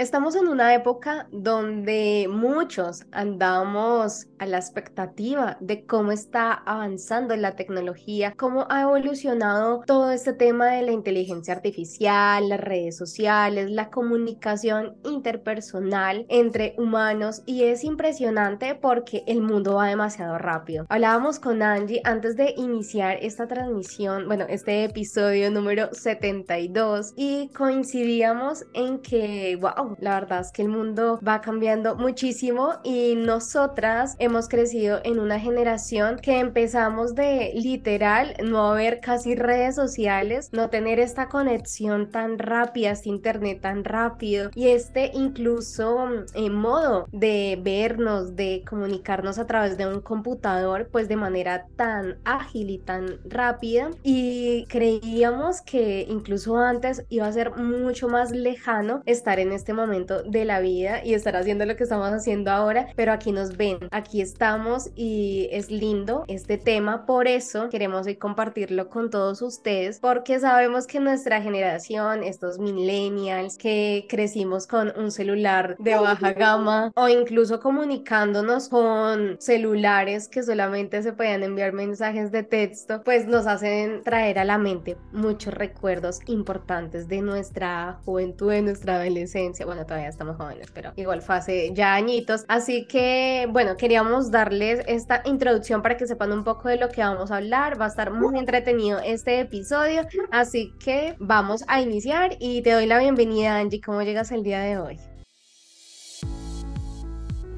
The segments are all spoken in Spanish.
Estamos en una época donde muchos andamos a la expectativa de cómo está avanzando la tecnología, cómo ha evolucionado todo este tema de la inteligencia artificial, las redes sociales, la comunicación interpersonal entre humanos y es impresionante porque el mundo va demasiado rápido. Hablábamos con Angie antes de iniciar esta transmisión, bueno, este episodio número 72 y coincidíamos en que, wow, la verdad es que el mundo va cambiando muchísimo y nosotras hemos crecido en una generación que empezamos de literal no haber casi redes sociales, no tener esta conexión tan rápida, este internet tan rápido y este incluso en modo de vernos, de comunicarnos a través de un computador, pues de manera tan ágil y tan rápida. Y creíamos que incluso antes iba a ser mucho más lejano estar en este momento de la vida y estar haciendo lo que estamos haciendo ahora, pero aquí nos ven, aquí estamos y es lindo este tema, por eso queremos hoy compartirlo con todos ustedes porque sabemos que nuestra generación, estos millennials que crecimos con un celular de baja gama o incluso comunicándonos con celulares que solamente se podían enviar mensajes de texto, pues nos hacen traer a la mente muchos recuerdos importantes de nuestra juventud, de nuestra adolescencia. Bueno, todavía estamos jóvenes, pero igual fue hace ya añitos. Así que, bueno, queríamos darles esta introducción para que sepan un poco de lo que vamos a hablar. Va a estar muy entretenido este episodio, así que vamos a iniciar y te doy la bienvenida, Angie. ¿Cómo llegas el día de hoy?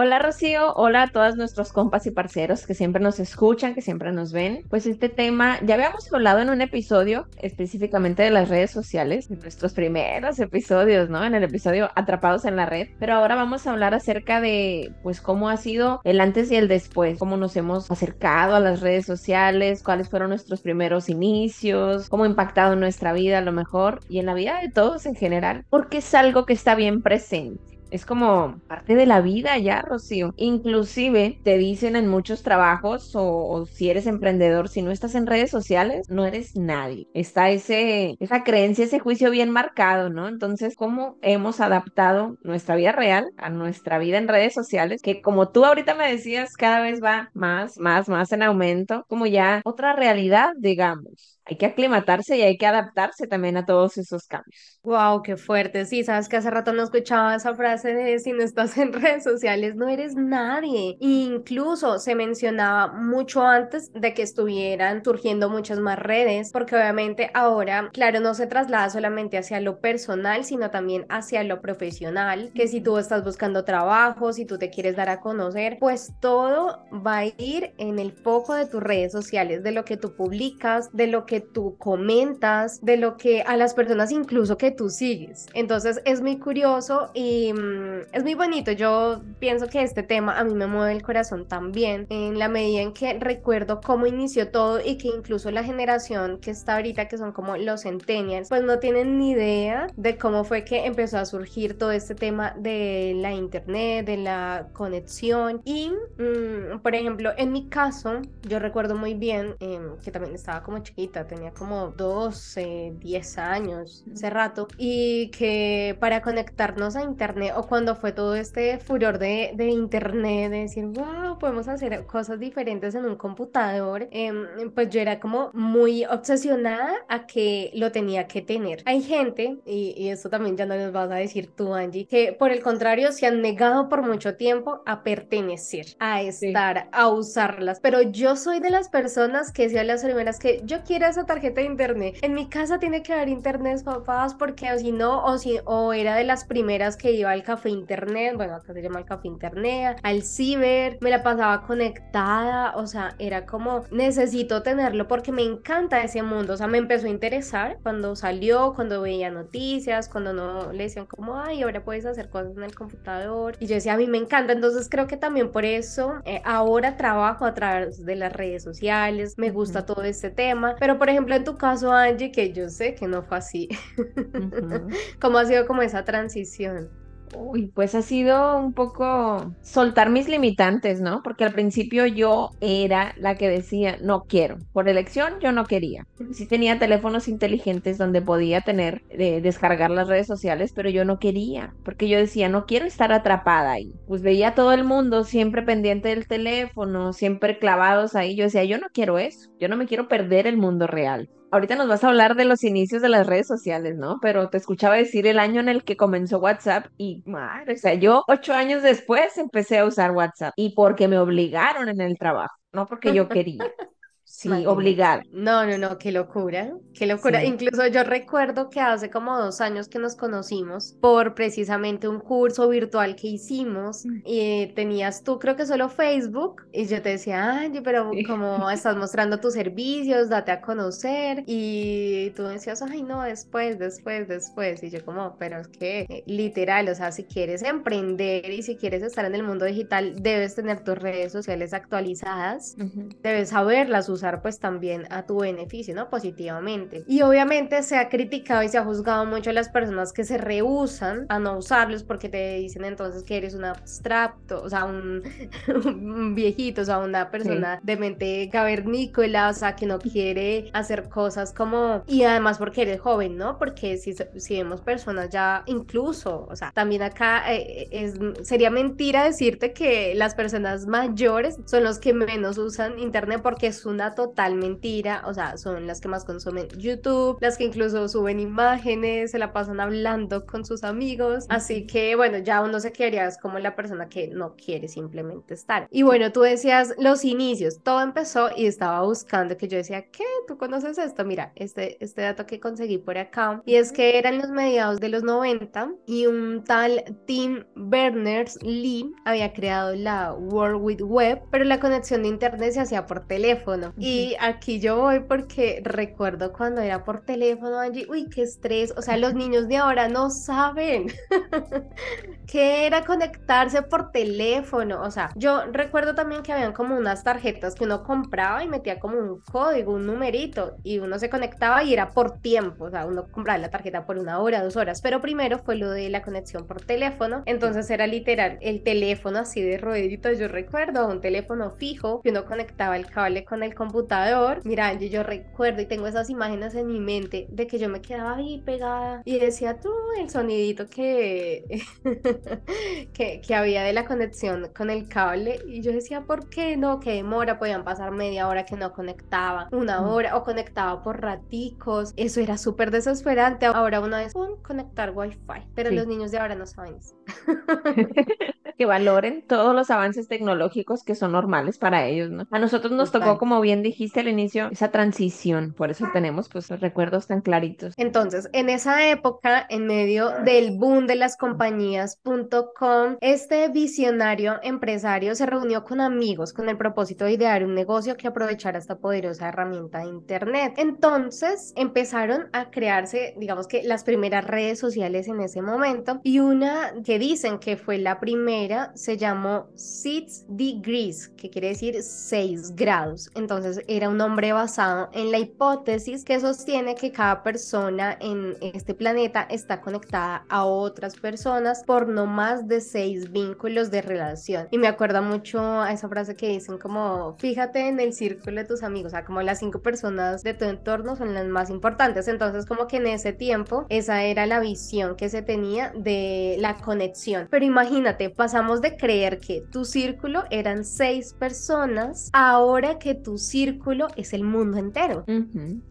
Hola Rocío, hola a todos nuestros compas y parceros que siempre nos escuchan, que siempre nos ven. Pues este tema ya habíamos hablado en un episodio específicamente de las redes sociales, en nuestros primeros episodios, ¿no? En el episodio Atrapados en la Red. Pero ahora vamos a hablar acerca de pues cómo ha sido el antes y el después, cómo nos hemos acercado a las redes sociales, cuáles fueron nuestros primeros inicios, cómo ha impactado nuestra vida a lo mejor y en la vida de todos en general, porque es algo que está bien presente. Es como parte de la vida ya, Rocío. Inclusive te dicen en muchos trabajos o, si eres emprendedor, si no estás en redes sociales, no eres nadie. Está ese, esa creencia, ese juicio bien marcado, ¿no? Entonces, ¿cómo hemos adaptado nuestra vida real a nuestra vida en redes sociales? Que como tú ahorita me decías, cada vez va más, más, más en aumento, como ya otra realidad, digamos hay que aclimatarse y hay que adaptarse también a todos esos cambios. Wow, qué fuerte. Sí, sabes que hace rato no escuchaba esa frase de si no estás en redes sociales no eres nadie. Incluso se mencionaba mucho antes de que estuvieran surgiendo muchas más redes, porque obviamente ahora, claro, no se traslada solamente hacia lo personal, sino también hacia lo profesional, que si tú estás buscando trabajo, si tú te quieres dar a conocer, pues todo va a ir en el foco de tus redes sociales, de lo que tú publicas, de lo que tú comentas, de lo que a las personas incluso que tú sigues. Entonces es muy curioso y mm, es muy bonito. Yo pienso que este tema a mí me mueve el corazón también en la medida en que recuerdo cómo inició todo y que incluso la generación que está ahorita, que son como los centennials, pues no tienen ni idea de cómo fue que empezó a surgir todo este tema de la internet, de la conexión y, mm, por ejemplo, en mi caso, yo recuerdo muy bien em, que también estaba como chiquita, tenía como 12, 10 años hace rato, y que para conectarnos a internet o cuando fue todo este furor de, de internet, de decir, wow, podemos hacer cosas diferentes en un computador, em, pues yo era como muy obsesionada a que lo tenía que tener. Hay gente, y, y esto también ya no les vas a decir tú, Angie, que por el contrario se han negado por mucho tiempo a pertenecer, a estar, a usarlas, pero yo soy de las personas que sea las primeras que yo quiero hacer esa tarjeta de internet. En mi casa tiene que haber internet, papás, porque si no, o si, o era de las primeras que iba al café internet, bueno, acá se llama el café internet, al ciber, me la pasaba conectada, o sea, era como, necesito tenerlo porque me encanta ese mundo, o sea, me empezó a interesar cuando salió, cuando veía noticias, cuando no le decían como, ay, ahora puedes hacer cosas en el computador, y yo decía, a mí me encanta, entonces creo que también por eso eh, ahora trabajo a través de las redes sociales, me gusta todo este tema, pero por ejemplo en tu caso, Angie, que yo sé que no fue así, ¿cómo ha sido como esa transición? Uy, pues ha sido un poco soltar mis limitantes, ¿no? Porque al principio yo era la que decía, no quiero. Por elección yo no quería. Sí tenía teléfonos inteligentes donde podía tener, eh, descargar las redes sociales, pero yo no quería, porque yo decía, no quiero estar atrapada ahí. Pues veía a todo el mundo siempre pendiente del teléfono, siempre clavados ahí. Yo decía, yo no quiero eso, yo no me quiero perder el mundo real. Ahorita nos vas a hablar de los inicios de las redes sociales, ¿no? Pero te escuchaba decir el año en el que comenzó WhatsApp y, madre, o sea, yo ocho años después empecé a usar WhatsApp y porque me obligaron en el trabajo, no porque yo quería. Sí, obligar. No, no, no, qué locura, qué locura. Incluso yo recuerdo que hace como dos años que nos conocimos por precisamente un curso virtual que hicimos mm. y tenías tú, creo que solo Facebook, y yo te decía, ay, pero como estás mostrando tus servicios, date a conocer, y tú decías, ay, no, después, después, después, y yo como, pero es que eh, literal, o sea, si quieres emprender y si quieres estar en el mundo digital, debes tener tus redes sociales actualizadas, debes saberlas usar pues también a tu beneficio, ¿no? Positivamente. Y obviamente se ha criticado y se ha juzgado mucho a las personas que se rehusan a no usarlos porque te dicen entonces que eres un abstracto, o sea, un, viejito, o sea, una persona de mente cavernícola, o sea, que no quiere hacer cosas como... Y además porque eres joven, ¿no? Porque si, si vemos personas ya incluso, o sea, también acá eh, es, sería mentira decirte que las personas mayores son los que menos usan internet porque es una total mentira, o sea, son las que más consumen YouTube, las que incluso suben imágenes, se la pasan hablando con sus amigos, así que bueno, ya uno se quedaría como la persona que no quiere simplemente estar. Y bueno, tú decías los inicios, todo empezó y estaba buscando que yo decía, ¿qué? ¿Tú conoces esto? Mira, este, este dato que conseguí por acá, y es que eran los mediados de los 90 y un tal Tim Berners-Lee había creado la World Wide Web, pero la conexión de internet se hacía por teléfono. Y aquí yo voy porque recuerdo cuando era por teléfono, Angie, uy, qué estrés. O sea, los niños de ahora no saben qué era conectarse por teléfono. O sea, yo recuerdo también que habían como unas tarjetas que uno compraba y metía como un código, un numerito, y uno se conectaba y era por tiempo. O sea, uno compraba la tarjeta por una hora, dos horas. Pero primero fue lo de la conexión por teléfono. Entonces era literal el teléfono así de rueditos. Yo recuerdo un teléfono fijo que uno conectaba el cable con el computador computador, mira, yo, yo recuerdo y tengo esas imágenes en mi mente de que yo me quedaba ahí pegada y decía tú el sonidito que, que, que, había de la conexión con el cable y yo decía, ¿por qué no? Que demora, podían pasar media hora que no conectaba, una hora o conectaba por raticos, eso era súper desesperante. Ahora uno es un conectar wifi, pero los niños de ahora no saben eso. que valoren todos los avances tecnológicos que son normales para ellos, ¿no? A nosotros nos tocó, como bien dijiste al inicio, esa transición, por eso tenemos pues los recuerdos tan claritos. Entonces, en esa época, en medio del boom de las compañías.com, este visionario empresario se reunió con amigos con el propósito de idear un negocio que aprovechara esta poderosa herramienta de Internet. Entonces, empezaron a crearse, digamos que las primeras redes sociales en ese momento y una que dicen que fue la primera se llamó Six Degrees, que quiere decir 6 grados. Entonces era un nombre basado en la hipótesis que sostiene que cada persona en este planeta está conectada a otras personas por no más de 6 vínculos de relación. Y me acuerda mucho a esa frase que dicen como, fíjate en el círculo de tus amigos, o sea, como las cinco personas de tu entorno son las más importantes. Entonces como que en ese tiempo esa era la visión que se tenía de la conexión. Pero imagínate, pasar de creer que tu círculo eran seis personas, ahora que tu círculo es el mundo entero.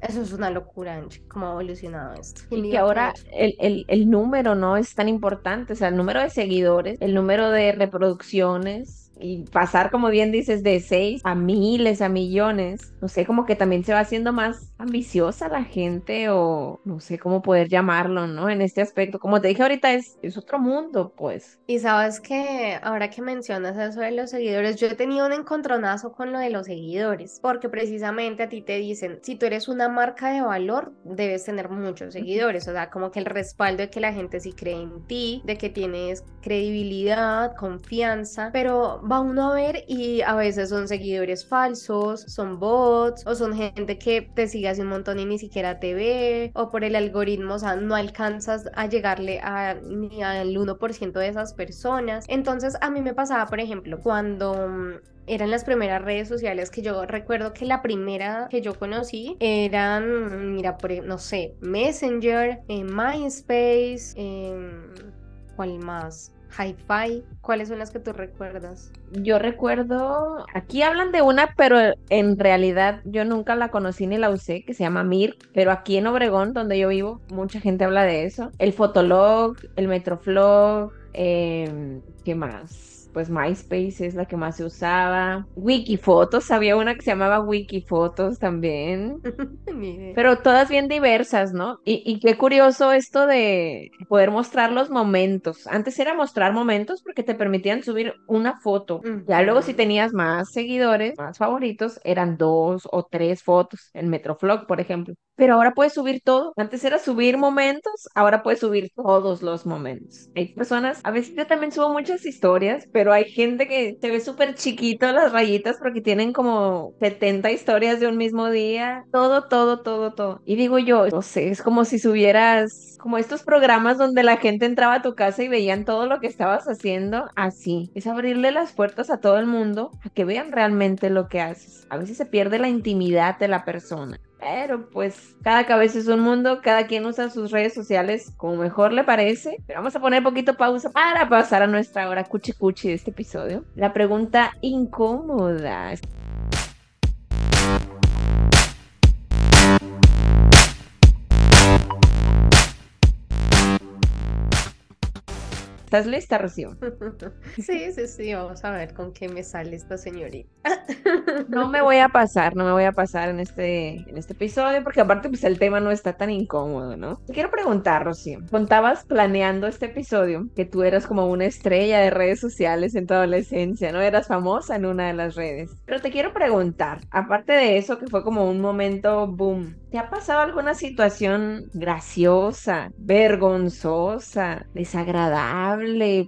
Eso es una locura, Angie, cómo ha evolucionado esto. Y que ahora el, el, el número no es tan importante, o sea, el número de seguidores, el número de reproducciones, y pasar, como bien dices, de seis a miles, a millones, no sé, como que también se va haciendo más ambiciosa la gente o no sé cómo poder llamarlo, ¿no? En este aspecto, como te dije ahorita, es, es otro mundo, pues. Y sabes que ahora que mencionas eso de los seguidores, yo he tenido un encontronazo con lo de los seguidores, porque precisamente a ti te dicen, si tú eres una marca de valor, debes tener muchos seguidores, o sea, como que el respaldo de que la gente sí cree en ti, de que tienes credibilidad, confianza, pero va uno a ver y a veces son seguidores falsos, son bots o son gente que te sigue hace un montón y ni siquiera te ve o por el algoritmo, o sea, no alcanzas a llegarle a, ni al 1% de esas personas. Entonces a mí me pasaba, por ejemplo, cuando mm, eran las primeras redes sociales que yo recuerdo que la primera que yo conocí eran, mira, por, no sé, Messenger, en eh, MySpace, em, ¿cuál más? Hi-Fi, ¿cuáles son las que tú recuerdas? Yo recuerdo, aquí hablan de una, pero en realidad yo nunca la conocí ni la usé, que se llama Mir, pero aquí en Obregón, donde yo vivo, mucha gente habla de eso. El Fotolog, el Metroflog, eh, ¿qué más? Pues MySpace es la que más se usaba. Wikifotos, había una que se llamaba Wikifotos también. Pero todas bien diversas, ¿no? Y, qué curioso esto de poder mostrar los momentos. Antes era mostrar momentos porque te permitían subir una foto. Ya luego si tenías más seguidores, más favoritos, eran dos o tres fotos. En Metroflog, por ejemplo. Pero ahora puedes subir todo. Antes era subir momentos, ahora puedes subir todos los momentos. Hay personas, a veces yo también subo muchas historias, pero hay gente que se ve súper chiquito las rayitas porque tienen como 70 historias de un mismo día. Todo, todo, todo, todo. Y digo yo, no sé, es como si subieras como estos programas donde la gente entraba a tu casa y veían todo lo que estabas haciendo así. Es abrirle las puertas a todo el mundo a que vean realmente lo que haces. A veces se pierde la intimidad de la persona. Pero pues cada cabeza es un mundo, cada quien usa sus redes sociales como mejor le parece. Pero vamos a poner poquito pausa para pasar a nuestra hora cuchi cuchi de este episodio. La pregunta incómoda. ¿Estás lista, Rocío? Sí, sí, sí, vamos a ver con qué me sale esta señorita. No me voy a pasar, no me voy a pasar en este, en este episodio, porque aparte pues el tema no está tan incómodo, ¿no? Te quiero preguntar, Rocío, contabas planeando este episodio que tú eras como una estrella de redes sociales en tu adolescencia, ¿no? Eras famosa en una de las redes. Pero te quiero preguntar, aparte de eso que fue como un momento boom, ¿te ha pasado alguna situación graciosa, vergonzosa, desagradable?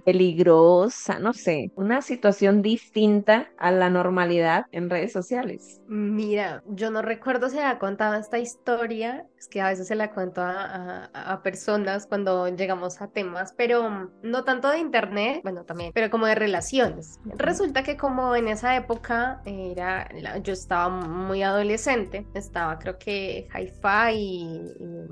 Peligrosa, no sé, una situación distinta a la normalidad en redes sociales. Mira, yo no recuerdo si ha contado esta historia, es que a veces se la cuento a, personas cuando llegamos a temas, pero no tanto de internet, bueno, también, pero como de relaciones. Resulta que como en esa época era, yo estaba muy adolescente, estaba creo que Hi-Fi y,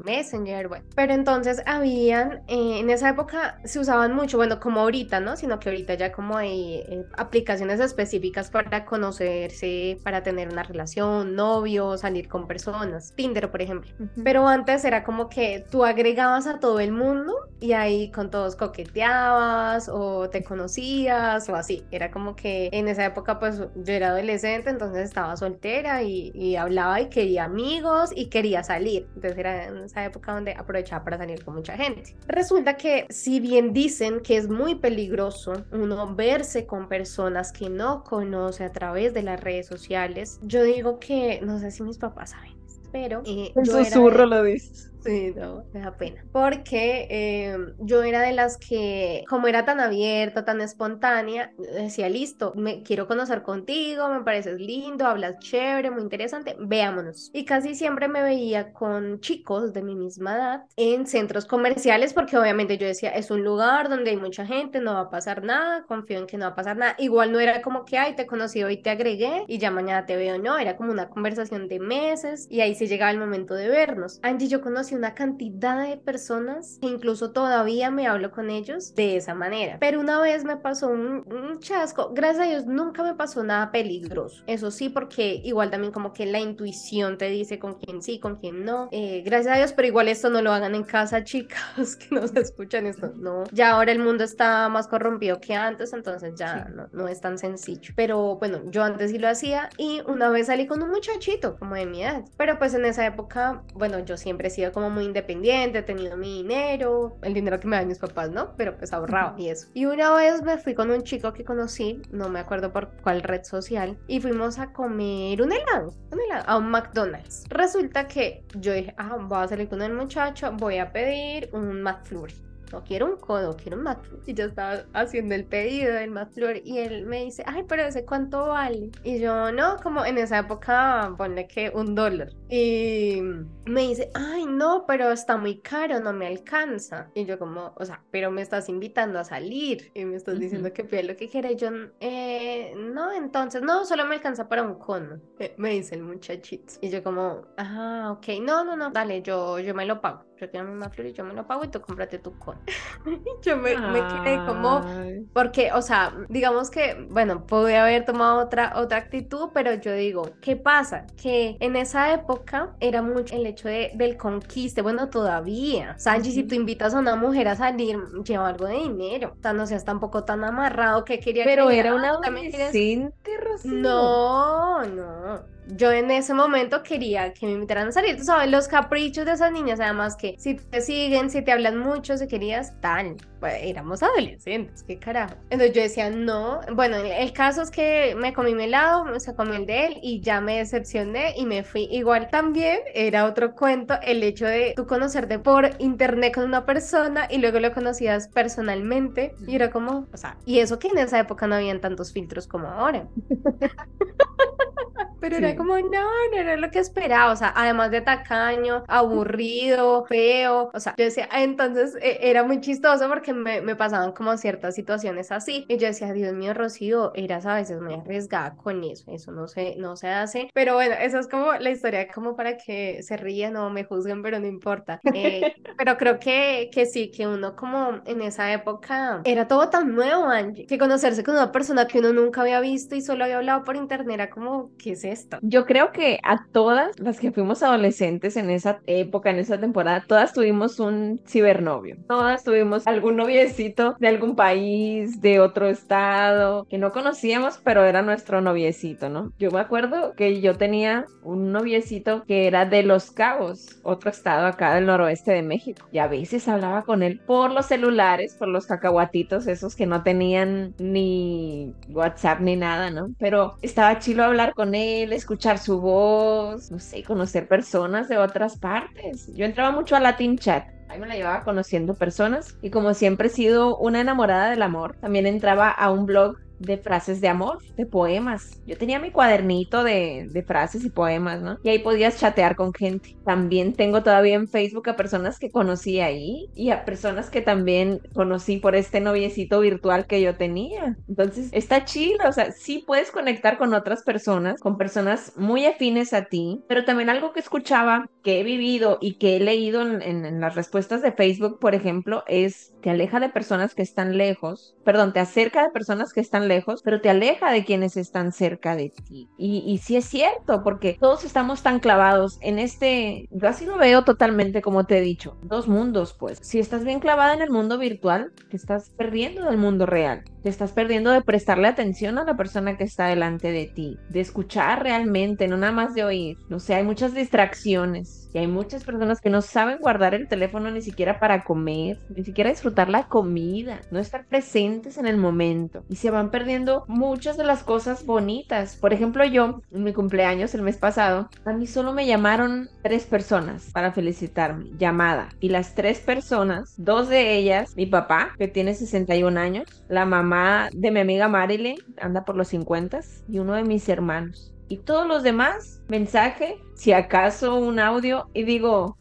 Messenger, bueno, pero entonces habían, eh, en esa época se usaban mucho bueno, como ahorita, ¿no? Sino que ahorita ya como hay eh, aplicaciones específicas para conocerse, para tener una relación, novio, salir con personas, Tinder, por ejemplo. Pero antes era como que tú agregabas a todo el mundo y ahí con todos coqueteabas o te conocías o así. Era como que en esa época pues yo era adolescente, entonces estaba soltera y, y hablaba y quería amigos y quería salir. Entonces era en esa época donde aprovechaba para salir con mucha gente. Resulta que si bien dicen que es muy peligroso uno verse con personas que no conoce a través de las redes sociales. Yo digo que, no sé si mis papás saben, pero... Eh, susurro lo dices. Sí, no, me da pena. Porque em, yo era de las que, como era tan abierta, tan espontánea, decía, listo, me quiero conocer contigo, me pareces lindo, hablas chévere, muy interesante, veámonos. Y casi siempre me veía con chicos de mi misma edad en centros comerciales, porque obviamente yo decía, es un lugar donde hay mucha gente, no va a pasar nada, confío en que no va a pasar nada. Igual no era como que, ay, te conocí hoy, te agregué y ya mañana te veo, no, era como una conversación de meses y ahí se llegaba el momento de vernos. Angie, yo conocí conocí una cantidad de personas que incluso todavía me hablo con ellos de esa manera. Pero una vez me pasó un, un chasco, gracias a Dios nunca me pasó nada peligroso. Eso sí, porque igual también como que la intuición te dice con quién sí, con quién no. Eh, gracias a Dios, pero igual esto no lo hagan en casa, chicas, que no se escuchan esto. No, ya ahora el mundo está más corrompido que antes, entonces ya no, no es tan sencillo. Pero bueno, yo antes sí lo hacía y una vez salí con un muchachito como de mi edad. Pero pues en esa época, bueno, yo siempre he sido como muy independiente, he tenido mi dinero, el dinero que me dan mis papás, ¿no? Pero pues ahorraba y eso. Y una vez me fui con un chico que conocí, no me acuerdo por cuál red social, y fuimos a comer un helado, un helado, a un McDonald's. Resulta que yo dije, ah, voy a salir con el muchacho, voy a pedir un McFlurry no quiero un codo, quiero un McFlurry. Y yo estaba haciendo el pedido del McFlurry y él me dice, ay, pero ese cuánto vale. Y yo, no, como en esa época, ponle que un dólar. Y me dice, ay, no, pero está muy caro, no me alcanza. Y yo como, o sea, pero me estás invitando a salir y me estás diciendo que pida lo que quiera. Y yo, eh, no, entonces, no, solo me alcanza para un cono, eh, me dice el muchachito. Y yo como, ajá, ok, no, no, no, dale, yo, yo me lo pago yo quiero mi flor y yo me lo pago y tú cómprate tu con. yo me, me, quedé como, porque, o sea, digamos que, bueno, pude haber tomado otra, otra actitud, pero yo digo, ¿qué pasa? Que en esa época era mucho el hecho de, del conquiste, bueno, todavía. Sanchi, si tú invitas a una mujer a salir, lleva algo de dinero. O sea, no seas tampoco tan amarrado que quería Pero era una adolescente, Rocío. No, no yo en ese momento quería que me invitaran a salir. Tú sabes, los caprichos de esas niñas, además que si te siguen, si te hablan mucho, si querías tal. Pues, éramos adolescentes, qué carajo. Entonces yo decía, no. Bueno, el caso es que me comí mi helado, se comió el de él y ya me decepcioné y me fui. Igual también era otro cuento el hecho de tú conocerte por internet con una persona y luego lo conocías personalmente y era como, o sea, y eso que en esa época no habían tantos filtros como ahora. Pero era como, no, no era lo que esperaba. O sea, además de tacaño, aburrido, feo. O sea, yo decía, entonces e, era muy chistoso porque me, me, pasaban como ciertas situaciones así. Y yo decía, Dios mío, Rocío, eras a veces muy arriesgada con eso. Eso no se, no se hace. Pero bueno, eso es como la historia, como para que se rían o me juzguen, pero no importa. Eh, pero creo que, que sí, que uno como en esa época era todo tan nuevo, Angie, que conocerse con una persona que uno nunca había visto y solo había hablado por internet era como, ¿qué es esto? Yo creo que a todas las que fuimos adolescentes en esa época, en esa temporada, todas tuvimos un cibernovio. Todas tuvimos algún noviecito de algún país, de otro estado, que no conocíamos, pero era nuestro noviecito, ¿no? Yo me acuerdo que yo tenía un noviecito que era de Los Cabos, otro estado acá del noroeste de México. Y a veces hablaba con él por los celulares, por los cacahuatitos, esos que no tenían ni WhatsApp ni nada, ¿no? Pero estaba chilo hablar con él, escuchar su voz, no sé, conocer personas de otras partes. Yo entraba mucho a Latin Chat. Ahí me la llevaba conociendo personas y como siempre he sido una enamorada del amor, también entraba a un blog de frases de amor, de poemas. Yo tenía mi cuadernito de, de, frases y poemas, ¿no? Y ahí podías chatear con gente. También tengo todavía en Facebook a personas que conocí ahí y a personas que también conocí por este noviecito virtual que yo tenía. Entonces, está chido, o sea, sí puedes conectar con otras personas, con personas muy afines a ti, pero también algo que escuchaba, que he vivido y que he leído en, en, en las respuestas de Facebook, por ejemplo, es te aleja de personas que están lejos, perdón, te acerca de personas que lejos, pero te aleja de quienes están cerca de ti. Y, y sí es cierto, porque todos estamos tan clavados en este, yo así lo veo totalmente como te he dicho, dos mundos, pues. Si estás bien clavada en el mundo virtual, te estás perdiendo del mundo real. Te estás perdiendo de prestarle atención a la persona que está delante de ti, de escuchar realmente, no nada más de oír. No sé, hay muchas distracciones y hay muchas personas que no saben guardar el teléfono ni siquiera para comer, ni siquiera disfrutar la comida, no estar presentes en el momento y se van perdiendo muchas de las cosas bonitas. Por ejemplo, yo en mi cumpleaños el mes pasado, a mí solo me llamaron tres personas para felicitarme, llamada. Y las tres personas, dos de ellas, mi papá, que tiene 61 años, la mamá de mi amiga Marilyn, anda por los 50 y uno de mis hermanos. Y todos los demás, mensaje, si acaso un audio, y digo,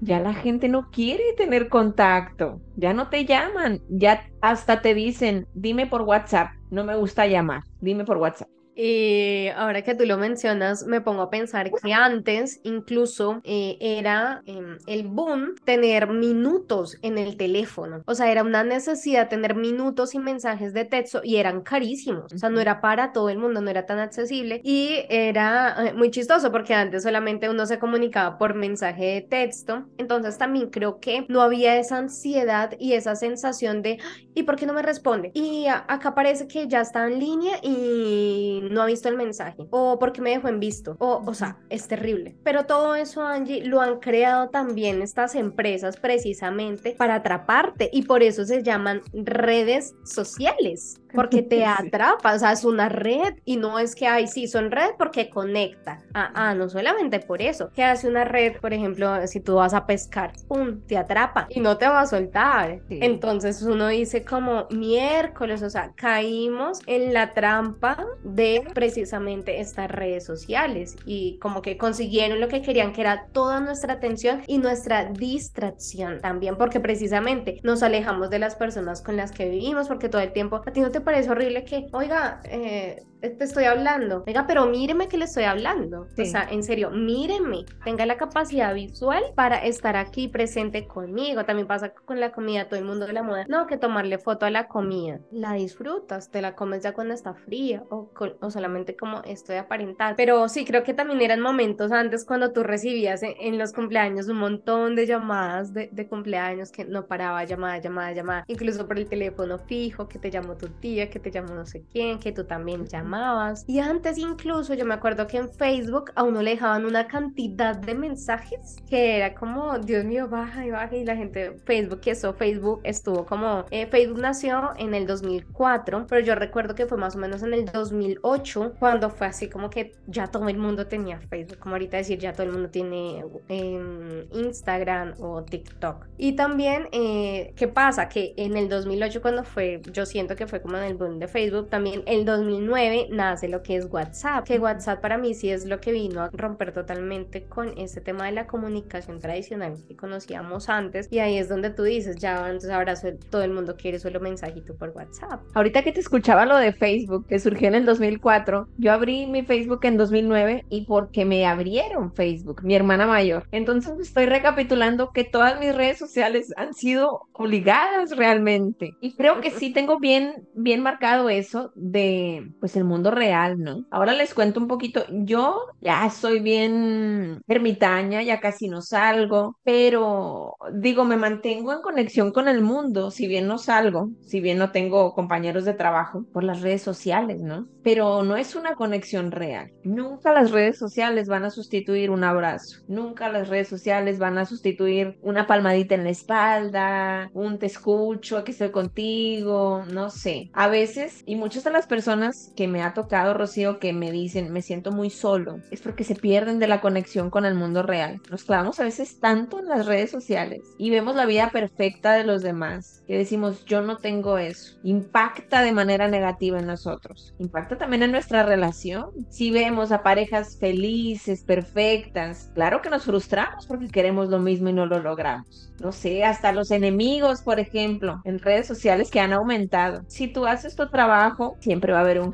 ya la gente no quiere tener contacto, ya no te llaman, ya hasta te dicen, dime por WhatsApp, no me gusta llamar, dime por WhatsApp. Y ahora que tú lo mencionas, me pongo a pensar que antes incluso eh, era em, el boom tener minutos en el teléfono. O sea, era una necesidad tener minutos y mensajes de texto y eran carísimos. O sea, no era para todo el mundo, no era tan accesible. Y era eh, muy chistoso porque antes solamente uno se comunicaba por mensaje de texto. Entonces también creo que no había esa ansiedad y esa sensación de, ¿y por qué no me responde? Y acá parece que ya está en línea y no ha visto el mensaje o porque me dejó en visto o, o sea, es terrible. Pero todo eso, Angie, lo han creado también estas empresas precisamente para atraparte y por eso se llaman redes sociales porque te atrapa, o sea, es una red y no es que, ay, sí, son red porque conecta. Ah, ah, no solamente por eso. ¿Qué hace una red, por ejemplo, si tú vas a pescar, pum, te atrapa y no te va a soltar. Entonces uno dice como miércoles, o sea, caímos en la trampa de precisamente estas redes sociales y como que consiguieron lo que querían, que era toda nuestra atención y nuestra distracción también, porque precisamente nos alejamos de las personas con las que vivimos, porque todo el tiempo a ti no te parece horrible que, oiga, eh, te estoy hablando. Venga, pero míreme que le estoy hablando. O sea, en serio, míreme. Tenga la capacidad visual para estar aquí presente conmigo. También pasa con la comida, todo el mundo de la moda. No, que tomarle foto a la comida. La disfrutas, te la comes ya cuando está fría o, o solamente como esto de aparentar. Pero sí, creo que también eran momentos antes cuando tú recibías en, los cumpleaños un montón de llamadas de, de, cumpleaños que no paraba llamada, llamada, llamada. Incluso por el teléfono fijo, que te llamó tu tía, que te llamó no sé quién, que tú también llamas y antes incluso yo me acuerdo que en Facebook a uno le dejaban una cantidad de mensajes que era como, Dios mío, baja y baja y la gente, Facebook, que eso, Facebook estuvo como, eh, Facebook nació en el 2004, pero yo recuerdo que fue más o menos en el 2008 cuando fue así como que ya todo el mundo tenía Facebook, como ahorita decir ya todo el mundo tiene em, Instagram o TikTok. Y también, eh, ¿qué pasa? Que en el 2008 cuando fue, yo siento que fue como en el boom de Facebook, también el 2009 nace lo que es WhatsApp, que WhatsApp para mí sí es lo que vino a romper totalmente con ese tema de la comunicación tradicional que conocíamos antes y ahí es donde tú dices, ya entonces ahora todo el mundo quiere solo mensajito por WhatsApp. Ahorita que te escuchaba lo de Facebook, que surgió en el 2004, yo abrí mi Facebook en 2009 y porque me abrieron Facebook, mi hermana mayor. Entonces estoy recapitulando que todas mis redes sociales han sido obligadas realmente. Y creo que sí tengo bien, bien marcado eso de, pues el mundo real, ¿no? Ahora les cuento un poquito. Yo ya soy bien ermitaña, ya casi no salgo, pero digo, me mantengo en conexión con el mundo, si bien no salgo, si bien no tengo compañeros de trabajo por las redes sociales, ¿no? Pero no es una conexión real. Nunca las redes sociales van a sustituir un abrazo. Nunca las redes sociales van a sustituir una palmadita en la espalda, un te escucho, aquí estoy contigo, no sé. A veces, y muchas de las personas que me ha tocado, Rocío, que me dicen, me siento muy solo, es porque se pierden de la conexión con el mundo real. Nos clavamos a veces tanto en las redes sociales y vemos la vida perfecta de los demás, que decimos, yo no tengo eso. Impacta de manera negativa en nosotros. Impacta también en nuestra relación. Si vemos a parejas felices, perfectas, claro que nos frustramos porque queremos lo mismo y no lo logramos. No sé, hasta los enemigos, por ejemplo, en redes sociales que han aumentado. Si tú haces tu trabajo, siempre va a haber un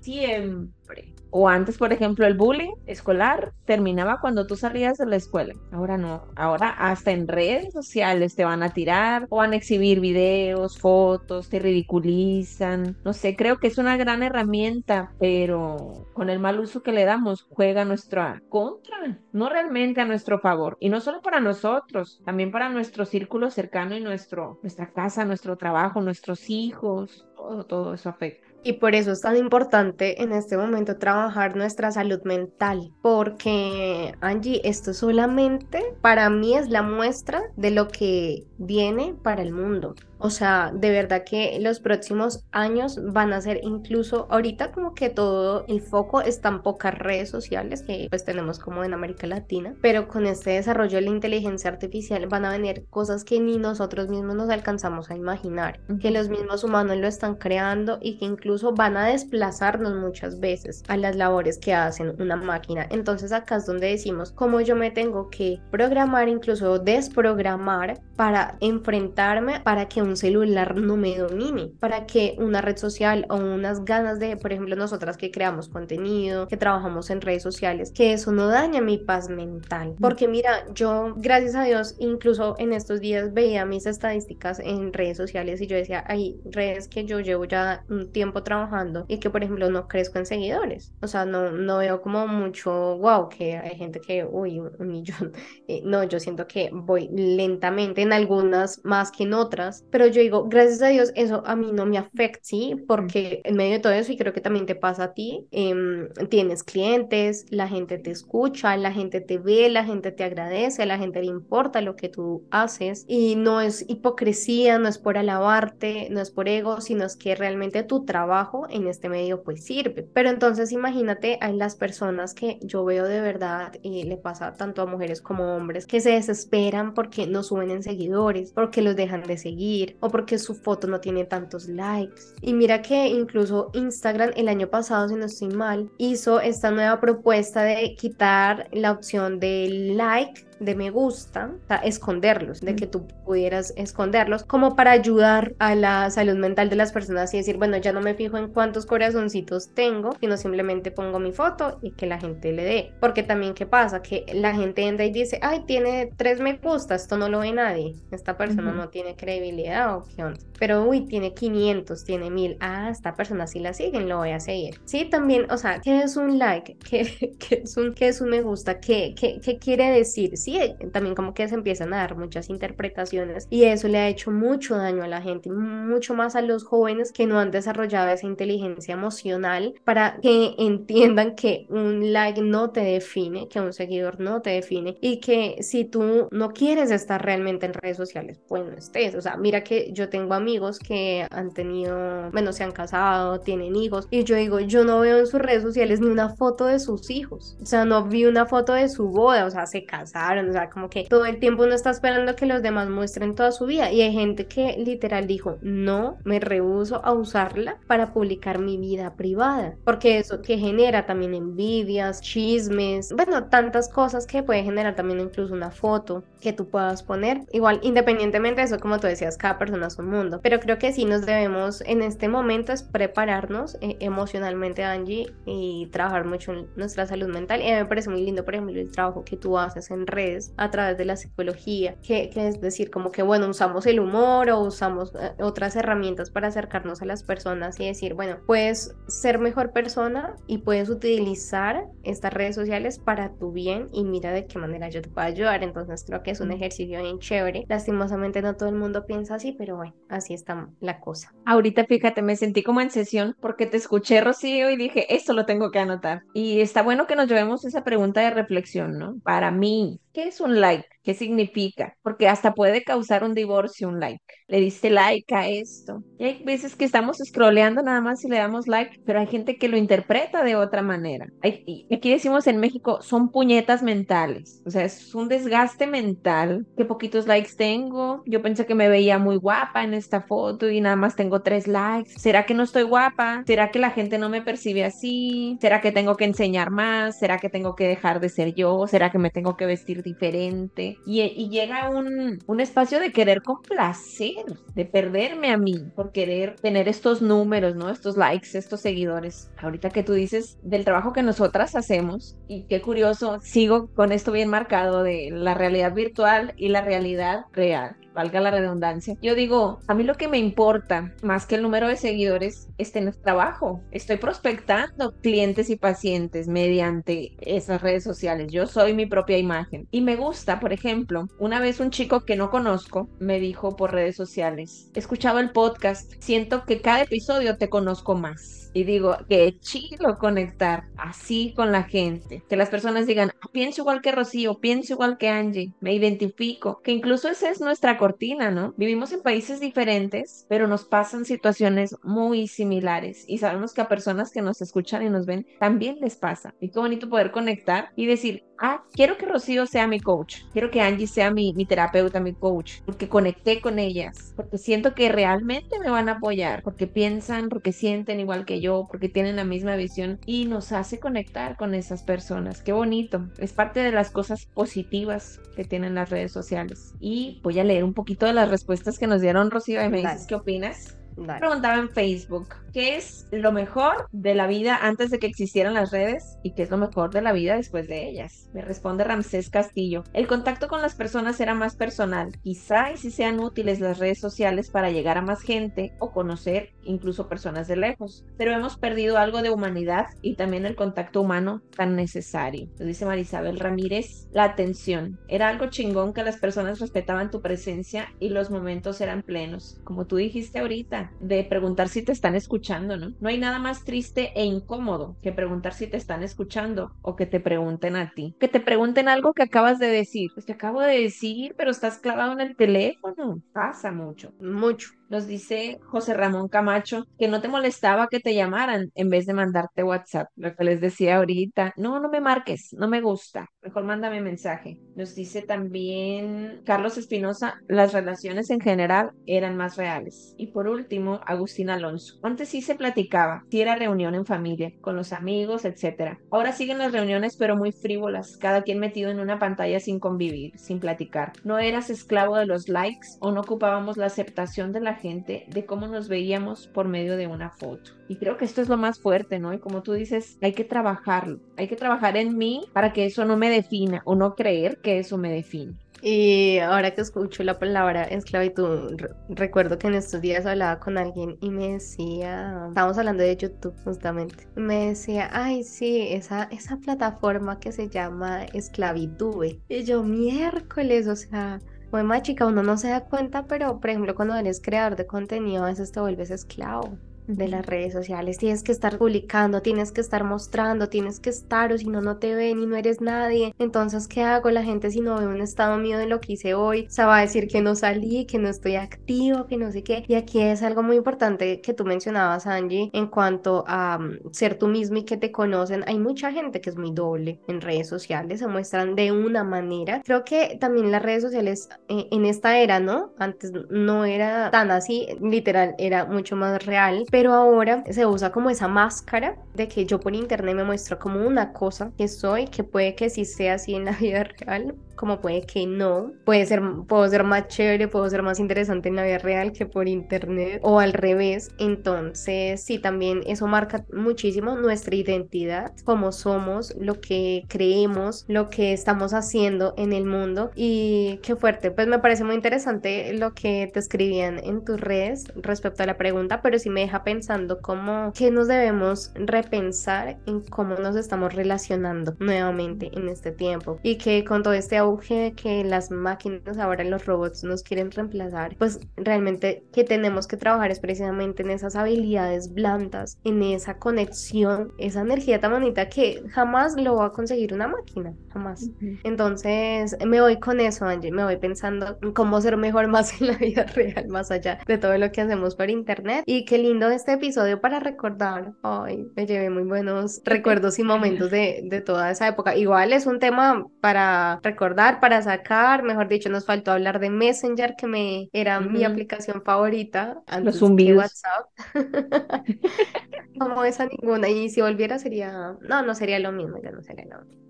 Siempre. O antes, por ejemplo, el bullying escolar terminaba cuando tú salías de la escuela. Ahora no. Ahora hasta en redes sociales te van a tirar o van a exhibir videos, fotos, te ridiculizan. No sé, creo que es una gran herramienta, pero con el mal uso que le damos juega nuestra contra, no realmente a nuestro favor. Y no solo para nosotros, también para nuestro círculo cercano y nuestro, nuestra casa, nuestro trabajo, nuestros hijos. Todo, todo eso afecta. Y por eso es tan importante en este momento trabajar nuestra salud mental, porque Angie, esto solamente para mí es la muestra de lo que viene para el mundo. O sea, de verdad que los próximos años van a ser incluso ahorita como que todo el foco está en pocas redes sociales que pues tenemos como en América Latina, pero con este desarrollo de la inteligencia artificial van a venir cosas que ni nosotros mismos nos alcanzamos a imaginar, que los mismos humanos lo están creando y que incluso incluso van a desplazarnos muchas veces a las labores que hacen una máquina. Entonces acá es donde decimos cómo yo me tengo que programar, incluso desprogramar para enfrentarme, para que un celular no me domine, para que una red social o unas ganas de, por ejemplo, nosotras que creamos contenido, que trabajamos en redes sociales, que eso no daña mi paz mental. Porque mira, yo, gracias a Dios, incluso en estos días veía mis estadísticas en redes sociales y yo decía, hay redes que yo llevo ya un tiempo trabajando y que, por ejemplo, no crezco en seguidores. O sea, no, no veo como mucho, wow, que hay gente que, uy, un, millón. Eh, no, yo siento que voy lentamente en algunas más que en otras, pero yo digo, gracias a Dios, eso a mí no me afecta, ¿sí? Porque en medio de todo eso, y creo que también te pasa a ti, em, tienes clientes, la gente te escucha, la gente te ve, la gente te agradece, a la gente le importa lo que tú haces y no es hipocresía, no es por alabarte, no es por ego, sino es que realmente tu trabajo en este medio pues sirve. Pero entonces imagínate a las personas que yo veo de verdad y le pasa tanto a mujeres como hombres que se desesperan porque no suben en seguidores, porque los dejan de seguir o porque su foto no tiene tantos likes. Y mira que incluso Instagram el año pasado, si no estoy mal, hizo esta nueva propuesta de quitar la opción del like de me gusta, o sea, esconderlos, de que tú pudieras esconderlos, como para ayudar a la salud mental de las personas y decir, bueno, ya no me fijo en cuántos corazoncitos tengo, sino simplemente pongo mi foto y que la gente le dé. Porque también, ¿qué pasa? Que la gente entra y dice, ay, tiene tres me gusta, esto no lo ve nadie, esta persona no tiene credibilidad o qué onda. Pero, uy, tiene 500, tiene 1000, ah, esta persona sí la siguen, lo voy a seguir. Sí, también, o sea, ¿qué es un like? ¿Qué, qué es, un, qué es un me gusta? ¿Qué, qué, qué quiere decir? Sí, también como que se empiezan a dar muchas interpretaciones y eso le ha hecho mucho daño a la gente, mucho más a los jóvenes que no han desarrollado esa inteligencia emocional para que entiendan que un like no te define, que un seguidor no te define y que si tú no quieres estar realmente en redes sociales, pues no estés. O sea, mira que yo tengo amigos que han tenido, bueno, se han casado, tienen hijos y yo digo, yo no veo en sus redes sociales ni una foto de sus hijos. O sea, no vi una foto de su boda, o sea, se casaron, o sea, como que todo el tiempo uno está esperando que los demás muestren toda su vida. Y hay gente que literal dijo, no, me rehuso a usarla para publicar mi vida privada. Porque eso que genera también envidias, chismes, bueno, tantas cosas que puede generar también incluso una foto que tú puedas poner. Igual, independientemente de eso, como tú decías, cada persona es un mundo. Pero creo que sí nos debemos en este momento es prepararnos eh, emocionalmente, Angie, y trabajar mucho en nuestra salud mental. Y a mí me parece muy lindo, por ejemplo, el trabajo que tú haces en redes a través de la psicología, que, es decir, como que, bueno, usamos el humor o usamos eh, otras herramientas para acercarnos a las personas y decir, bueno, puedes ser mejor persona y puedes utilizar estas redes sociales para tu bien y mira de qué manera yo te puedo ayudar. Entonces creo que es un ejercicio bien chévere. Lastimosamente no todo el mundo piensa así, pero bueno, así está la cosa. Ahorita fíjate, me sentí como en sesión porque te escuché, Rocío, y dije, esto lo tengo que anotar. Y está bueno que nos llevemos esa pregunta de reflexión, ¿no? Para mí, ¿qué es un like? ¿Qué significa? Porque hasta puede causar un divorcio un like. Le diste like a esto. Y hay veces que estamos scrolleando nada más y le damos like, pero hay gente que lo interpreta de otra manera. Hay, aquí decimos en México, son puñetas mentales. O sea, es un desgaste mental. Qué poquitos likes tengo. Yo pensé que me veía muy guapa en esta foto y nada más tengo tres likes. ¿Será que no estoy guapa? ¿Será que la gente no me percibe así? ¿Será que tengo que enseñar más? ¿Será que tengo que dejar de ser yo? ¿Será que me tengo que vestir diferente? Y, llega un, un, espacio de querer complacer, de perderme a mí por querer tener estos números, ¿no? Estos likes, estos seguidores. Ahorita que tú dices del trabajo que nosotras hacemos y qué curioso, sigo con esto bien marcado de la realidad virtual y la realidad real valga la redundancia. Yo digo, a mí lo que me importa más que el número de seguidores es tener trabajo. Estoy prospectando clientes y pacientes mediante esas redes sociales. Yo soy mi propia imagen. Y me gusta, por ejemplo, una vez un chico que no conozco me dijo por redes sociales, escuchaba el podcast, siento que cada episodio te conozco más y digo, qué chido conectar así con la gente. Que las personas digan, ah, pienso igual que Rocío, pienso igual que Angie, me identifico. Que incluso esa es nuestra cortina, ¿no? Vivimos en países diferentes, pero nos pasan situaciones muy similares y sabemos que a personas que nos escuchan y nos ven también les pasa. Y qué bonito poder conectar y decir, ah, quiero que Rocío sea mi coach, quiero que Angie sea mi, mi terapeuta, mi coach, porque conecté con ellas, porque siento que realmente me van a apoyar, porque piensan, porque sienten igual que yo, porque tienen la misma visión y nos hace conectar con esas personas. Qué bonito. Es parte de las cosas positivas que tienen las redes sociales. Y voy a leer un poquito de las respuestas que nos dieron Rocío y me dices qué opinas. Preguntaba en Facebook, ¿qué es lo mejor de la vida antes de que existieran las redes y qué es lo mejor de la vida después de ellas? Me responde Ramsés Castillo. El contacto con las personas era más personal. Quizá y si sean útiles las redes sociales para llegar a más gente o conocer incluso personas de lejos, pero hemos perdido algo de humanidad y también el contacto humano tan necesario. Lo dice Marisabel Ramírez, la atención. Era algo chingón que las personas respetaban tu presencia y los momentos eran plenos. Como tú dijiste ahorita, de preguntar si te están escuchando, ¿no? No hay nada más triste e incómodo que preguntar si te están escuchando o que te pregunten a ti. Que te pregunten algo que acabas de decir. Pues te acabo de decir, pero estás clavado en el teléfono. Pasa mucho. Mucho. Nos dice José Ramón Camacho que no te molestaba que te llamaran en vez de mandarte WhatsApp. Lo que les decía ahorita, no, no me marques, no me gusta. Mejor mándame mensaje. Nos dice también Carlos Espinosa, las relaciones en general eran más reales. Y por último, Agustín Alonso. Antes sí se platicaba, si era reunión en familia, con los amigos, etc. Ahora siguen las reuniones pero muy frívolas, cada quien metido en una pantalla sin convivir, sin platicar. No eras esclavo de los likes o no ocupábamos la aceptación de la gente de cómo nos veíamos por medio de una foto. Y creo que esto es lo más fuerte, ¿no? Y como tú dices, hay que trabajarlo, hay que trabajar en mí para que eso no me defina o no creer que eso me define. Y ahora que escucho la palabra esclavitud, recuerdo que en estos días hablaba con alguien y me decía, estábamos hablando de YouTube justamente, me decía, ay, sí, esa, esa plataforma que se llama esclavitud. Y yo, miércoles, o sea, muy más chica, uno no se da cuenta, pero por ejemplo cuando eres creador de contenido a veces te vuelves esclavo de las redes sociales. Tienes que estar publicando, tienes que estar mostrando, tienes que estar o si no, no te ven y no eres nadie. Entonces, ¿qué hago? La gente si no ve un estado mío de lo que hice hoy, se va a decir que no salí, que no estoy activo, que no sé qué. Y aquí es algo muy importante que tú mencionabas, Angie, en cuanto a mm, ser tú mismo y que te conocen. Hay mucha gente que es muy doble en redes sociales, se muestran de una manera. Creo que también las redes sociales eh, en esta era, ¿no? Antes no era tan así, literal, era mucho más real pero ahora se usa como esa máscara de que yo por internet me muestro como una cosa que soy, que puede que sí sea así en la vida real, como puede que no. Puede ser, puedo ser más chévere, puedo ser más interesante en la vida real que por internet o al revés. Entonces, sí, también eso marca muchísimo nuestra identidad, cómo somos, lo que creemos, lo que estamos haciendo en el mundo. Y qué fuerte, pues me parece muy interesante lo que te escribían en tus redes respecto a la pregunta, pero sí me deja pensando cómo que nos debemos repensar en cómo nos estamos relacionando nuevamente en este tiempo y que con todo este auge de que las máquinas ahora los robots nos quieren reemplazar pues realmente que tenemos que trabajar es precisamente en esas habilidades blandas en esa conexión esa energía tan bonita que jamás lo va a conseguir una máquina jamás entonces me voy con eso Angie me voy pensando cómo ser mejor más en la vida real más allá de todo lo que hacemos por internet y qué lindo este episodio para recordar. Ay, me llevé muy buenos recuerdos y momentos de, de toda esa época. Igual es un tema para recordar, para sacar. Mejor dicho, nos faltó hablar de Messenger, que me era mi aplicación favorita antes de WhatsApp. Como esa ninguna. Y si volviera sería, no, no sería lo mismo, ya no sería lo mismo.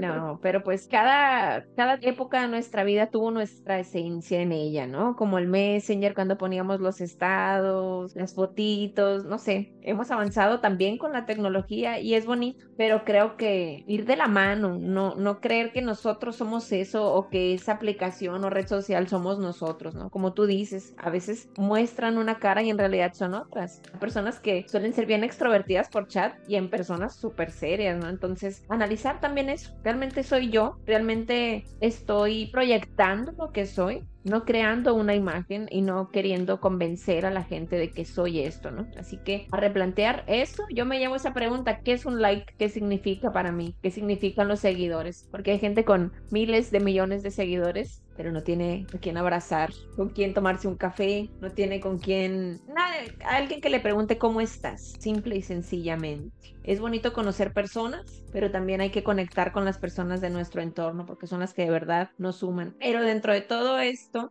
No, pero pues cada, cada época de nuestra vida tuvo nuestra esencia en ella, ¿no? Como el Messenger cuando poníamos los estados, las fotitos, no sé, hemos avanzado también con la tecnología y es bonito, pero creo que ir de la mano, no, no creer que nosotros somos eso o que esa aplicación o red social somos nosotros, ¿no? Como tú dices, a veces muestran una cara y en realidad son otras. Personas que suelen ser bien extrovertidas por chat y en personas súper serias, ¿no? Entonces, analizar también eso realmente soy yo, realmente estoy proyectando lo que soy, no creando una imagen y no queriendo convencer a la gente de que soy esto, ¿no? Así que a replantear eso, yo me llevo esa pregunta, ¿qué es un like? ¿Qué significa para mí? ¿Qué significan los seguidores? Porque hay gente con miles de millones de seguidores pero no tiene a quién abrazar, con quién tomarse un café, no tiene con quién, nada, alguien que le pregunte cómo estás, simple y sencillamente. Es bonito conocer personas, pero también hay que conectar con las personas de nuestro entorno porque son las que de verdad nos suman. Pero dentro de todo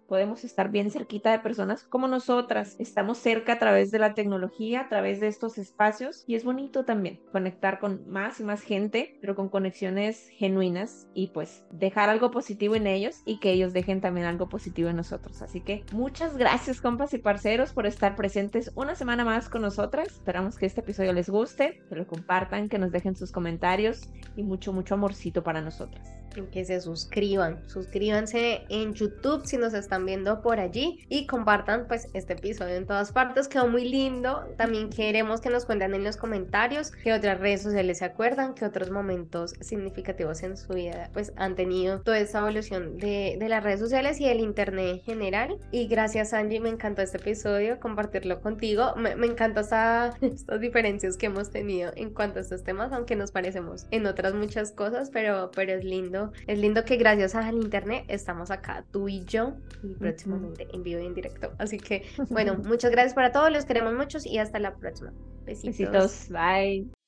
podemos estar bien cerquita de personas como nosotras. Estamos cerca a través de la tecnología, a través de estos espacios y es bonito también conectar con más y más gente, pero con conexiones genuinas y pues dejar algo positivo en ellos y que ellos dejen también algo positivo en nosotros. Así que muchas gracias compas y parceros por estar presentes una semana más con nosotras. Esperamos que este episodio les guste, que lo compartan, que nos dejen sus comentarios y mucho, mucho amorcito para nosotras que se suscriban. Suscríbanse en YouTube si nos están viendo por allí y compartan pues este episodio en todas partes. Quedó muy lindo. También queremos que nos cuenten en los comentarios qué otras redes sociales se acuerdan, qué otros momentos significativos en su vida pues han tenido toda esa evolución de, de las redes sociales y del internet en general. Y gracias Angie, me encantó este episodio, compartirlo contigo. Me, me encanta estas diferencias que hemos tenido en cuanto a estos temas, aunque nos parecemos en otras muchas cosas, pero, pero es lindo es lindo que gracias al internet estamos acá, tú y yo, y próximamente en vivo y en directo. Así que, bueno, muchas gracias para todos, los queremos muchos y hasta la próxima. Besitos. Besitos. Bye.